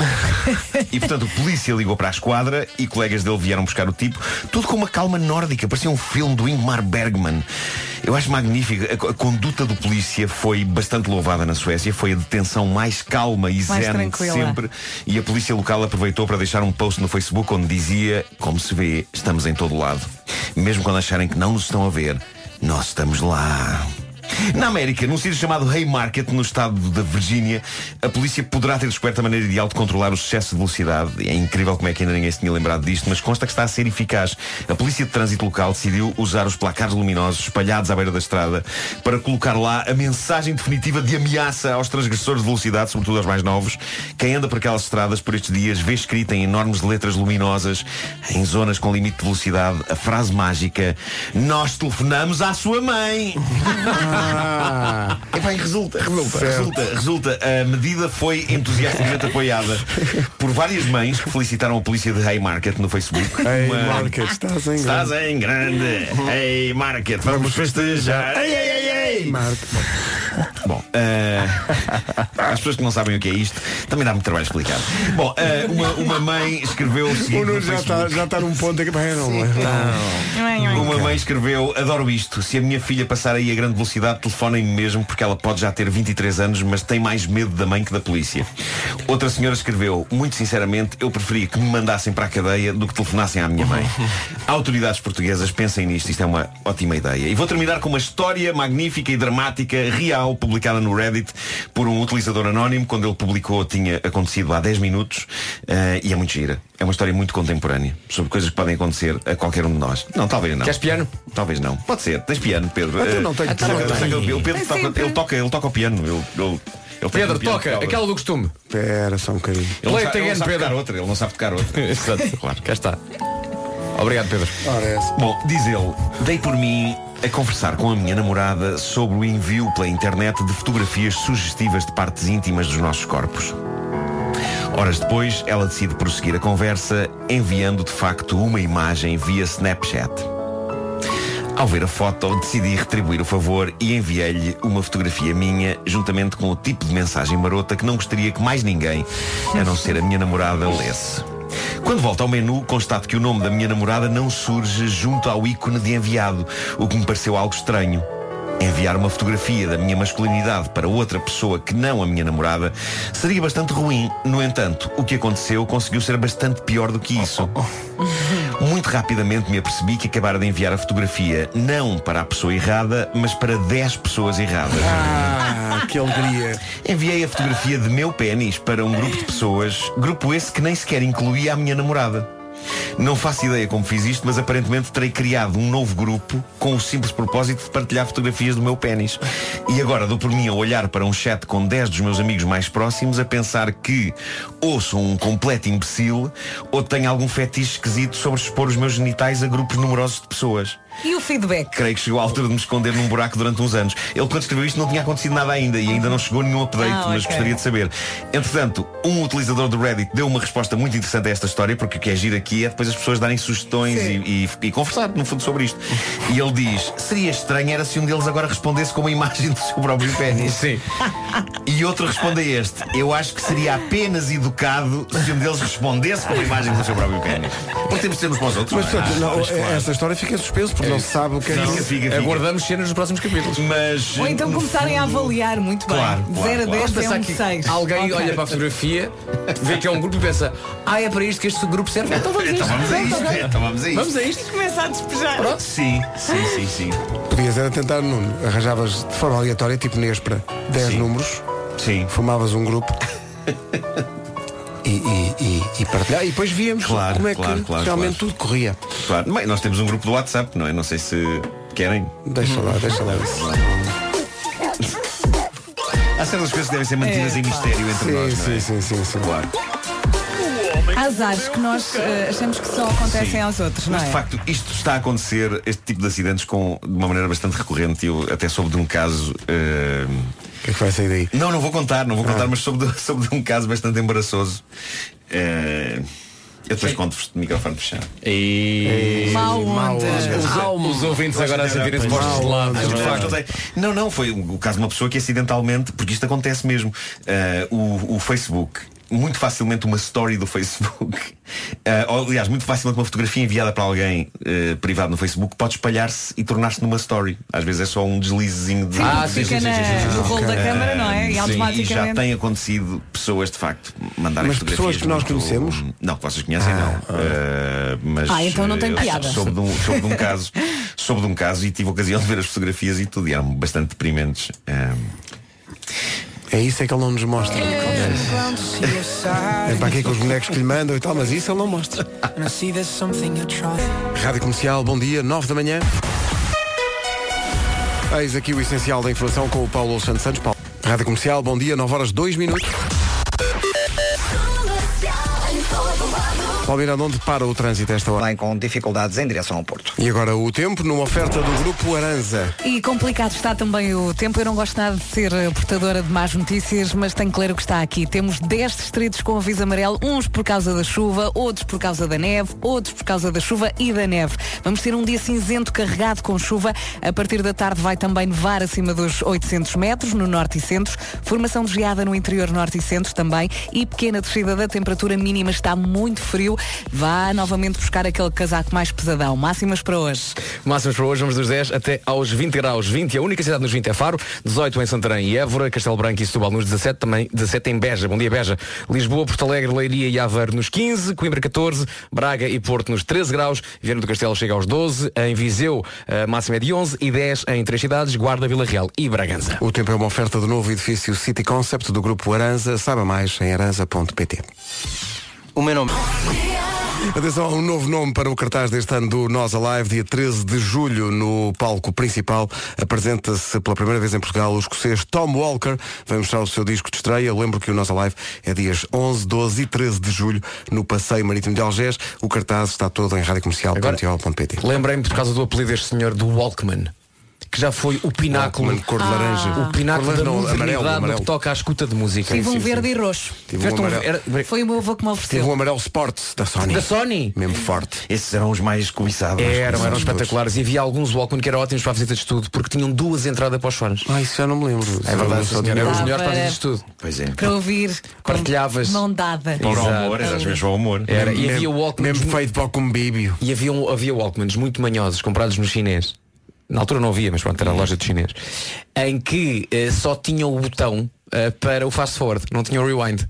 E portanto o polícia ligou para a esquadra e colegas dele vieram buscar o tipo, tudo com uma calma nórdica, parecia um filme do Ingmar Bergman. Eu acho magnífico. A, a conduta do polícia foi bastante louvada na Suécia. Foi a detenção mais calma e Mais zen de sempre. E a polícia local aproveitou para deixar um post no Facebook onde dizia: Como se vê, estamos em todo lado. Mesmo quando acharem que não nos estão a ver, nós estamos lá. Na América, num sítio chamado Haymarket, no estado da Virgínia, a polícia poderá ter descoberto a maneira ideal de controlar o excesso de velocidade. É incrível como é que ainda ninguém se tinha lembrado disto, mas consta que está a ser eficaz. A polícia de trânsito local decidiu usar os placares luminosos espalhados à beira da estrada para colocar lá a mensagem definitiva de ameaça aos transgressores de velocidade, sobretudo aos mais novos. Quem anda por aquelas estradas por estes dias vê escrita em enormes letras luminosas, em zonas com limite de velocidade, a frase mágica: Nós telefonamos à sua mãe. Ah, Epá, e resulta, resulta, resulta, resulta. A medida foi entusiasticamente apoiada por várias mães que felicitaram a polícia de Haymarket no Facebook. Hey Uma- Market, estás em Estás grande. em grande. Hey Market, vamos festejar. Ei, ei, ei, ei. Market. Bom, eh, as pessoas que não sabem o que é isto, também dá muito trabalho explicar. Bom, eh, uma, uma mãe escreveu o seguinte O Nuno no já está já está num ponto aqui. Bem, não, não. Uma mãe escreveu, adoro isto. Se a minha filha passar aí a grande velocidade, telefonem-me mesmo, porque ela pode já ter 23 anos, mas tem mais medo da mãe que da polícia. Outra senhora escreveu, muito sinceramente, eu preferia que me mandassem para a cadeia do que telefonassem à minha mãe. Autoridades portuguesas, pensem nisto, isto é uma ótima ideia. E vou terminar com uma história magnífica e dramática, real, publicada no Reddit por um utilizador anónimo. Quando ele publicou, tinha acontecido há 10 minutos eh, e é muito gira. É uma história muito contemporânea sobre coisas que podem acontecer a qualquer um de nós. Não, talvez não. Queres piano? Talvez não. Pode ser. Tens piano, Pedro. Então Eh, não tenho então piano. ele- o Pedro Tem toca, ele toca, ele toca o piano. Ele, ele, ele toca Pedro, um piano toca, aquela do costume. Espera só um bocadinho. Ele não Play sabe, ele não sabe Pedro. tocar outra. Ele não sabe tocar outra. Exato, claro, cá está. Obrigado, Pedro. Ora, é essa. Bom, diz ele, dei por mim a conversar com a minha namorada sobre o envio pela internet de fotografias sugestivas de partes íntimas dos nossos corpos. Horas depois, ela decide prosseguir a conversa, enviando de facto uma imagem via Snapchat. Ao ver a foto, decidi retribuir o favor e enviei-lhe uma fotografia minha, juntamente com o tipo de mensagem marota que não gostaria que mais ninguém, a não ser a minha namorada, lesse. Quando volto ao menu, constato que o nome da minha namorada não surge junto ao ícone de enviado, o que me pareceu algo estranho. Enviar uma fotografia da minha masculinidade para outra pessoa que não a minha namorada seria bastante ruim. No entanto, o que aconteceu conseguiu ser bastante pior do que isso. Muito rapidamente me apercebi que acabara de enviar a fotografia não para a pessoa errada, mas para 10 pessoas erradas. Ah, que alegria. Enviei a fotografia de meu pênis para um grupo de pessoas, grupo esse que nem sequer incluía a minha namorada. Não faço ideia como fiz isto, mas aparentemente terei criado um novo grupo com o simples propósito de partilhar fotografias do meu pênis. E agora dou por mim a olhar para um chat com 10 dos meus amigos mais próximos a pensar que ou sou um completo imbecil ou tenho algum fetiche esquisito sobre expor os meus genitais a grupos numerosos de pessoas. E o feedback? Creio que chegou a altura de me esconder num buraco durante uns anos. Ele, quando escreveu isto, não tinha acontecido nada ainda e ainda não chegou nenhum update, Ah, mas ok. gostaria de saber. Entretanto, um utilizador do Reddit deu uma resposta muito interessante a esta história, porque o que é giro aqui é depois as pessoas darem sugestões e, e- e conversar, no fundo, sobre isto. E ele diz: seria estranho era se um deles agora respondesse com uma imagem do seu próprio pênis. Sim. E outro responde a este: Eu acho que seria apenas educado se um deles respondesse com uma imagem do seu próprio pênis. Porque temos de ser uns para os outros. Mas não é? portanto, não, claro. esta história fica em suspenso porque não se sabe o que é que Fica, fica, fica. Aguardamos cenas nos próximos capítulos. Mas, Ou então começarem a avaliar muito bem. Claro, claro, 0 a claro. 10 é Pensar um que 6. alguém olha para a fotografia, vê que é um grupo e pensa, ah, é para isto que este grupo serve. Então vamos a Então isto. vamos a Pronto, isto. ok. Então vamos a isto. Vamos a isto. Começa a despejar. Pronto. Sim, sim, sim, sim. Podias era tentar, Nuno. Arranjavas de forma aleatória, tipo Nespra, 10 Sim. números, Sim. formavas um grupo e, e, e, e partilhar. E depois víamos Claro, como é claro, que claro, realmente claro. tudo corria. Claro. Bem, nós temos um grupo do WhatsApp, não é? Não sei se querem. Deixa lá, deixa lá. Há certas coisas que devem ser mantidas É, em mistério entre Sim, nós, não é? sim, sim, sim, sim. Claro. Há azares que nós eh, achamos que só acontecem Sim. aos outros, não Mas é? de facto isto está a acontecer, este tipo de acidentes com, de uma maneira bastante recorrente. Eu até soube de um caso. eh, O que é que vai sair daí? Não, não vou contar, não vou contar, Ah. mas soube de, soube de um caso bastante embaraçoso. Eh, eu depois conto-vos de microfone fechado. E... Mau onda. Os, os ouvintes agora a sentirem-se postos de lado. Mas, de de facto. facto, é- Não, não, foi o caso de uma pessoa que acidentalmente, porque isto acontece mesmo, eh, o, o Facebook. Muito facilmente uma story do Facebook eh, ou, Aliás, muito facilmente uma fotografia enviada para alguém eh, privado no Facebook Pode espalhar-se e tornar-se numa story Às vezes é só um deslizezinho de Ah, sim, fica sim, sim, no rolo da câmara, não é? E Sim, e já automaticamente. tem acontecido pessoas de facto mandarem Mas fotografias pessoas que nós muito- conhecemos? Não, que vocês conhecem não Eh, mas, Ah, então não tem piada. Soube de, um, soube de um caso Soube de um caso e tive a ocasião de ver as fotografias e tudo E eram bastante deprimentes Eh, É isso é que ele não nos mostra. É para aqui com os bonecos que lhe mandam e tal, mas isso ele não mostra. Rádio Comercial, bom dia, 9 da manhã. Eis aqui o essencial da informação com o Paulo Alexandre Santos. Paulo. Rádio Comercial, bom dia, 9 horas 2 minutos. Paulo Miranda, onde para o trânsito esta hora? Bem com dificuldades em direção ao Porto. E agora o tempo, numa oferta do Grupo Aranza. E complicado está também o tempo. Eu não gosto nada de ser eh, portadora de más notícias, mas tenho claro que está aqui. Temos 10 distritos com aviso amarelo, uns por causa da chuva, outros por causa da neve, outros por causa da chuva e da neve. Vamos ter um dia cinzento carregado com chuva. A partir da tarde vai também nevar acima dos 800 metros no norte e centro. Formação de geada no interior norte e centro também. E pequena descida da temperatura mínima. Está muito frio. Vá novamente buscar aquele casaco mais pesadão. Máximas para hoje. Máximos para hoje, vamos dos 10 até aos 20 graus. 20, a única cidade nos 20 é Faro, 18 em Santarém e Évora, Castelo Branco e Setúbal nos 17, também 17 em Beja. Bom dia, Beja. Lisboa, Porto Alegre, Leiria e Aveiro nos 15, Coimbra 14, Braga e Porto nos 13 graus, Viana do Castelo chega aos 12, em Viseu a máxima é de 11 e 10 em três cidades, Guarda, Vila Real e Bragança. O tempo é uma oferta do novo edifício City Concept do Grupo Aranza. Saiba mais em aranza.pt. O meu nome. Atenção a um novo nome para o cartaz deste ano do Nós Alive, dia 13 de julho, no palco principal. Apresenta-se pela primeira vez em Portugal o escocês Tom Walker. Vai mostrar o seu disco de estreia. Lembro que o Nós Alive é dias 11, 12 e 13 de julho no Passeio Marítimo de Algés. O cartaz está todo em radiocomercial.pt. Lembrei-me por causa do apelido deste senhor do Walkman. Que já foi o pináculo, Walkman, cor de laranja. o pináculo de da laranja, não, amarelo, no amarelo. que toca à escuta de música. Tive um verde e roxo. Tive um um- amarelo. era- Foi o meu avô que me ofereceu. um amarelo Sports da Sony. Da Sony? Mesmo forte. Esses eram os mais cobiçados. Eram, eram Cobiçados espetaculares. E havia alguns Walkman que eram ótimos para a visita de estudo, porque tinham duas entradas para os fones. Ah, isso já não me lembro. É verdade, Só tinha- Eram os Ah, melhores para a visita de estudo. Pois é. Para ouvir Partilhavas. mão dada. Para o amor, eras mesmo o amor. Era, e havia Walkmans. Mesmo feito para o cumbíbio. E havia, um, havia Walkmans muito manhosos, comprados no chinês. Na altura não havia, mas pronto, era a loja de chinês. Em que eh, só tinham o botão eh, para o fast forward, não tinha o rewind.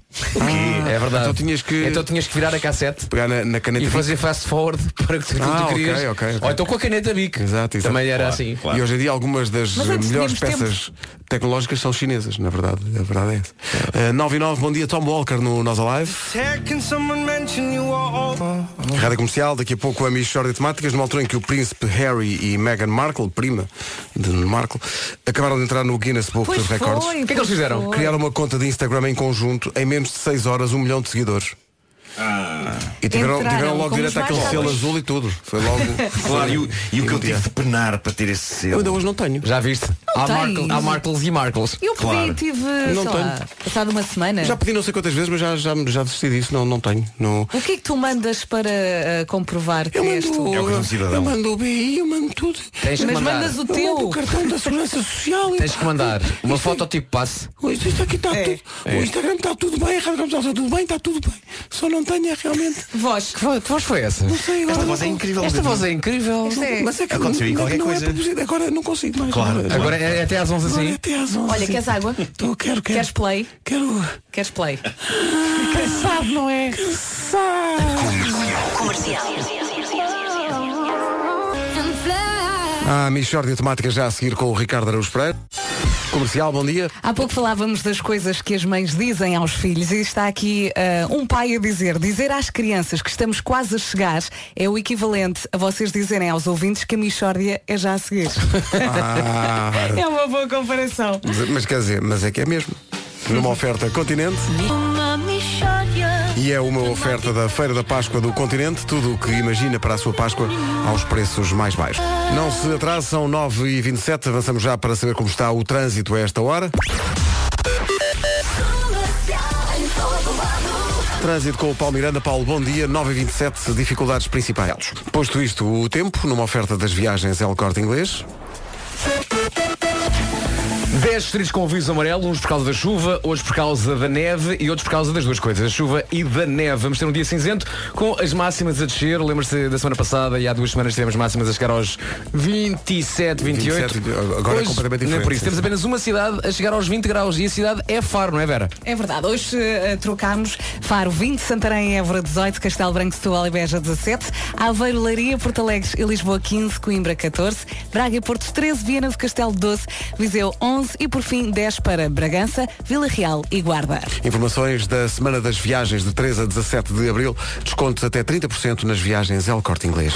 É verdade. Então tinhas que- Então tinhas que virar a cassete Pegar na, na caneta e Bic. fazer fast forward para que tu, Ah, tu ok, querias. ok, ok. Ou então com a caneta Bic. Exato, exato. Também era Claro, assim. claro. E hoje em dia algumas das Mas antes melhores tínhamos peças tecnológicas são chinesas, na verdade. A verdade é essa. Uh, 9 e 9, bom dia, Tom Walker no Nós Alive. Rádio Comercial, daqui a pouco a Michórdia de Temáticas, numa altura em que o príncipe Harry e Meghan Markle, prima de Markle, acabaram de entrar no Guinness Book Pois dos Recordes. foi, O que é que eles fizeram? foi. Criaram uma conta de Instagram em conjunto, em menos de 6 horas, um milhão de seguidores. E tiveram, Entraram tiveram logo direto àquele mais selo azul e tudo. Foi logo. Claro, e o, e o que eu tive de penar para ter esse Eu selo. ainda hoje não tenho. Já viste? Há. Markle- há Markles e Markles. Eu pedi, Claro. tive, Não sei tenho. lá, passado uma semana. Já pedi não sei quantas vezes, mas já, já, já desisti disso, não, não tenho. Não... O que é que tu mandas para eh, comprovar que Eu és tu? mando, É o cartão de cidadão. eu mando o BI, eu mando tudo. Tens Mas mandar. mandas o Eu mando teu. o cartão da Segurança Social. Tens que mandar uma foto tipo passe. Isto, isto aqui está tudo. O Instagram está tudo bem, a Rádio está tudo bem, está tudo bem. Só não é realmente. Voz. Que vo- que voz foi essa? Não sei, agora Esta não voz é con- incrível. Esta Pedro. voz é incrível. É- Mas é que Aconteceu aí não, qualquer não coisa. É proposito. agora não consigo mais. Claro. Agora, Agora é até às 11 agora é assim. até às 11. Olha, queres água? Tô, quero, quero. Queres play? Quero. Queres play? Cansado, não é? Ah, Michórdia Temática já a seguir com o Ricardo Araújo Pereira. Comercial, bom dia. Há pouco falávamos das coisas que as mães dizem aos filhos e está aqui ah, um pai a dizer, dizer às crianças que estamos quase a chegar é o equivalente a vocês dizerem aos ouvintes que a Michórdia é já a seguir. Ah, é uma boa comparação. mas, mas quer dizer, mas é que é mesmo. Numa oferta Continente. Uma Michórdia. E é uma oferta da Feira da Páscoa do Continente, tudo o que imagina para a sua Páscoa aos preços mais baixos. Não se atrase, são 9h27, avançamos já para saber como está o trânsito a esta hora. Trânsito com o Paulo Miranda. Paulo, bom dia. 9h27, dificuldades principais. Posto isto, o tempo, numa oferta das viagens El Corte Inglês. 10 distritos com aviso amarelo, uns por causa da chuva, outros por causa da neve e outros por causa das duas coisas, a chuva e da neve. Vamos ter um dia cinzento com as máximas a descer. Lembra-se da semana passada e há duas semanas tivemos máximas a chegar aos 27, 28. 27, agora é completamente nem diferente, por isso. Temos apenas uma cidade a chegar aos 20 graus e a cidade é Faro, não é Vera? É verdade, hoje eh, trocámos Faro 20, Santarém, Évora 18, Castelo Branco, Setúbal e Beja 17, Aveiro, Leiria, Porto Alegre e Lisboa 15, Coimbra 14, Braga e Porto 13, Viana do Castelo 12, Viseu 11 e por fim 10 para Bragança, Vila Real e Guarda. Informações da Semana das Viagens de 13 a 17 de Abril. Descontos até 30% nas viagens El Corte Inglês.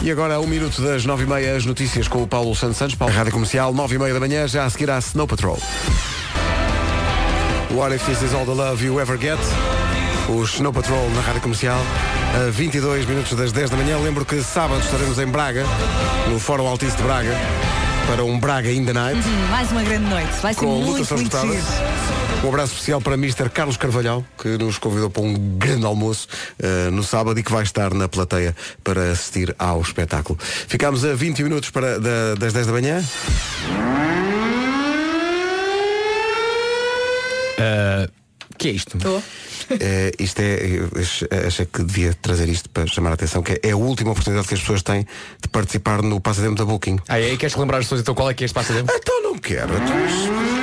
E agora, um minuto das nove e meia, as notícias com o Paulo Santos Santos. Rádio Comercial, nove e meia da manhã, já a seguir à Snow Patrol. What if this is all the love you ever get? O Snow Patrol na Rádio Comercial, a 22 minutos das 10 da manhã. Lembro que sábado estaremos em Braga, no Fórum Altice de Braga, para um Braga in the Night. Hum, Mais uma grande noite. Vai ser com muito, lutas muito. Um abraço especial para Mr. Carlos Carvalhal, que nos convidou para um grande almoço eh, no sábado e que vai estar na plateia para assistir ao espetáculo. Ficámos a 20 minutos para, da- das 10 da manhã. que é isto? Estou. Eh, isto é, achei que devia trazer isto para chamar a atenção, que é a última oportunidade que as pessoas têm de participar no passatempo da Booking. Ah, é? Queres lembrar as pessoas então qual é que é este passatempo? Então não quero. então-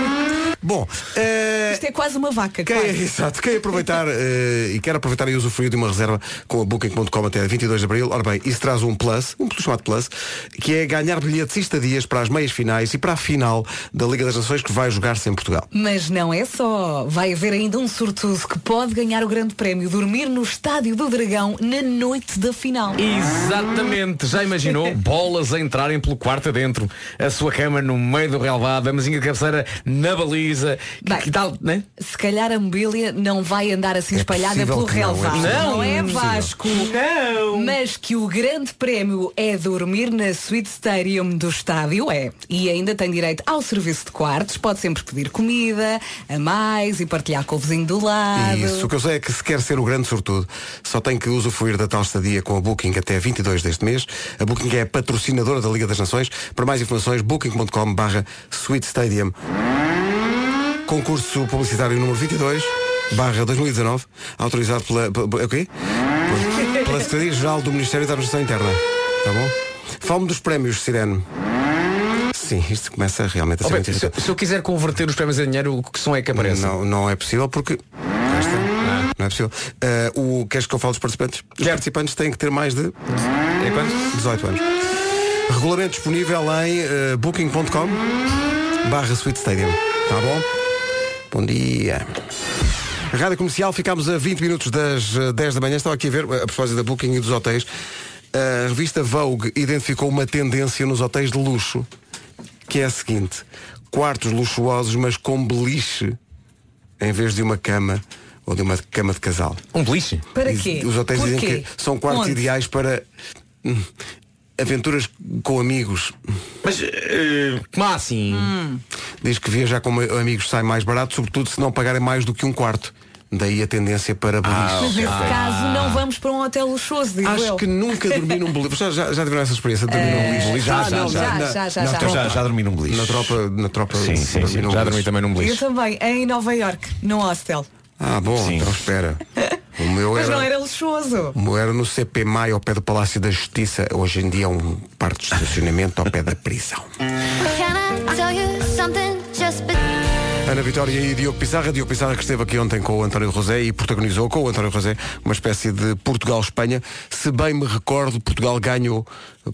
Bom, eh, Isto é quase uma vaca. Quem, quase. exato, quem aproveitar eh, e quer aproveitar e usufruir de uma reserva com a Booking.com até 22 de Abril, ora bem, isso traz um plus, um plus chamado plus, que é ganhar bilhetes e estadias para as meias finais e para a final da Liga das Nações que vai jogar-se em Portugal. Mas não é só. Vai haver ainda um sortudo que pode ganhar o grande prémio, dormir no Estádio do Dragão na noite da final. Exatamente, já imaginou? Bolas a entrarem pelo quarto adentro, a sua cama no meio do relvado, a mesinha de cabeceira na baliza. Bem, que tal, né? Se calhar a mobília não vai andar assim É espalhada pelo que não, é relvado. possível. Não, é Não, Vasco. Mas que o grande prémio é dormir na Suite Stadium do estádio, é. E ainda tem direito ao serviço de quartos, pode sempre pedir comida, a mais e partilhar com o vizinho do lado. Isso, o que eu sei é que se quer ser o grande sortudo, só tem que usufruir da tal estadia com a Booking até 22 deste mês. A Booking é a patrocinadora da Liga das Nações. Para mais informações, booking.com barra Sweet Stadium. Concurso publicitário número 22 barra 2019, autorizado pela... pela é o quê? Pela Secretaria-Geral do Ministério da Administração Interna. Tá bom? Fala-me dos prémios, Sirene. Sim, isto começa realmente a ser Pedro, muito se, se eu quiser converter os prémios em dinheiro, o que som é que aparece? Não, não é possível porque. está. Não é possível. Eh, o, queres que eu fale dos participantes? Os participantes têm que ter mais de É quanto? 18 anos. Regulamento disponível em eh, booking.com barra Sweet Stadium. Tá bom? Bom dia. Rádio Comercial, ficámos a 20 minutos das eh, 10 da manhã. Estava aqui a ver, a propósito da Booking e dos hotéis. A revista Vogue identificou uma tendência nos hotéis de luxo, que é a seguinte. Quartos luxuosos, mas com beliche, em vez de uma cama ou de uma cama de casal. Um beliche? Para quê? Os hotéis dizem Porquê? que são quartos Onde? ideais para hum, aventuras com amigos. Mas Como assim? Hum. Diz que viajar com amigos sai mais barato, sobretudo se não pagarem mais do que um quarto. Daí a tendência para Mas beliches. nesse caso não vamos para um hotel luxuoso, digo Acho eu. que nunca dormi num beliche. Já, já, já tiveram essa experiência de dormir num beliche? já, Ah, já, já, na- já, já, na já. tropa- já, já dormi num beliche. Na tropa, na tropa Sim, sim, dormi sim. Já dormi também num Eu beliche. também, em Nova York, num hostel. Ah, bom, Sim. então espera. O meu Mas era luxuoso. era no CP Maio, ao pé do Palácio da Justiça. Hoje em dia é um parque de estacionamento ao pé da prisão. Ana Vitória e Diogo Pissarra. Diogo Pissarra que esteve aqui ontem com o António José e protagonizou com o António José uma espécie de Portugal-Espanha. Se bem me recordo, Portugal ganhou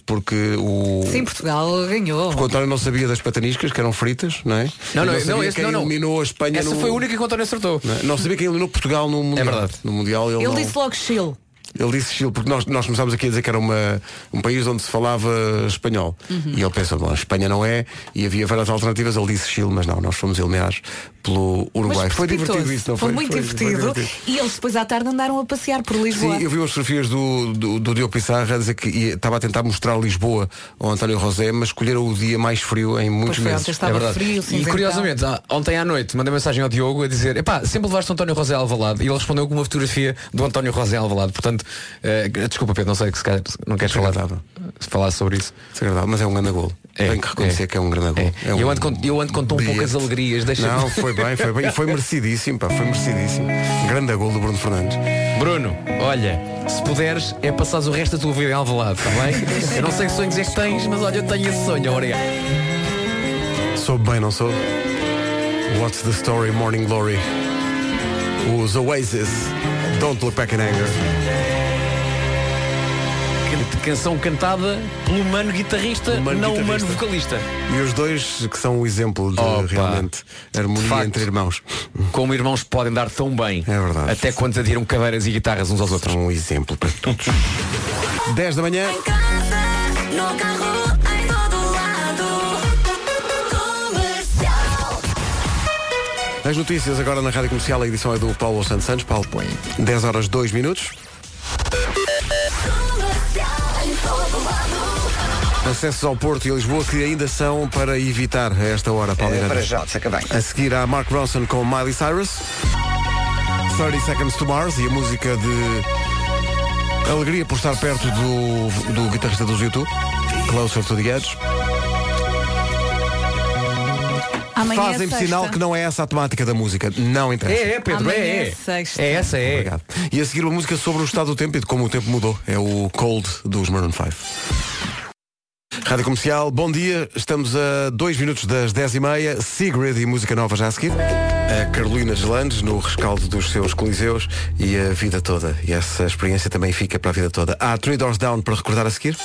porque o... Sim, Portugal ganhou. Porque o António não sabia das pataniscas, que eram fritas, não é? Não, não, sabia não, esse, não, não. eliminou a Espanha Essa no... foi a única que o António acertou. Não, é? Não sabia quem eliminou Portugal no Mundial. verdade. No Mundial ele, Ele não... disse logo Chile. Ele disse Chile, porque nós, nós começámos aqui a dizer que era uma, um país onde se falava espanhol. Uhum. E ele pensou, bom, Espanha não é, e havia várias alternativas, ele disse Chile, mas não, nós fomos eliminados pelo Uruguai. Mas Foi divertido isso, não foi? foi? muito divertido. E eles depois à tarde andaram a passear por Lisboa. Sim, eu vi umas fotografias do, do, do Diogo Pissarra a dizer que ia- estava a tentar mostrar Lisboa ao António José, mas escolheram o dia mais frio em muitos Pois foi, meses. estava é verdade. frio, e cinzentão. curiosamente, ah, ontem à noite mandei mensagem ao Diogo a dizer epá, sempre levaste o António Rosé Alvalade e ele respondeu com uma fotografia do António Rosé Alvalade. Portanto, eh, desculpa Pedro, não sei que se calhar não queres falar, falar sobre isso. Desagradável, mas é um grande gol. É, Tenho que reconhecer é. que é um grande gol. É. É um eu, ando com, eu ando com tão bilhete. poucas alegrias, deixa Não, foi bem, foi bem. E foi merecidíssimo, pá, foi merecidíssimo. Grande gol do Bruno Fernandes. Bruno, olha, se puderes é passares o resto da tua vida em Alvalade, está bem? eu não sei que sonhos é que tens, mas olha, eu tenho esse sonho, obrigado. Sou bem, não sou? What's the story, Morning Glory? Os Oasis, Don't Look Back in Anger. Canção cantada pelo mano guitarrista, Pelo mano não o guitarrista. mano vocalista. E os dois que são um exemplo de Opa. realmente harmonia Facto. entre irmãos. Como irmãos podem dar tão bem. É verdade. Até quando adiram cadeiras e guitarras uns aos outros. São um exemplo para todos. 10 da manhã. Em casa, no carro, As notícias agora na Rádio Comercial, a edição é do Paulo Santos Santos. Paulo põe 10 horas 2 minutos. Acessos ao Porto e a Lisboa que ainda são para evitar a esta hora, Paulo É, para já, saca bem. A seguir há Mark Ronson com Miley Cyrus 30 Seconds to Mars e a música de alegria por estar perto do, do guitarrista dos YouTube Closer to the Edge Amanhã é Fazem-me sexta. sinal que não é essa a temática da música Não interessa É, é, Pedro, Amanhã é, é é. sexta. É essa, é. Obrigado. E a seguir uma música sobre o estado do tempo e de como o tempo mudou. É o Cold dos Maroon 5. Rádio Comercial, bom dia. Estamos a dois minutos das 10h30. Sigrid e música nova já a seguir. A Carolina Gelandes no rescaldo dos seus coliseus e a vida toda. E essa experiência também fica para a vida toda. Há Three Doors Down para recordar a seguir.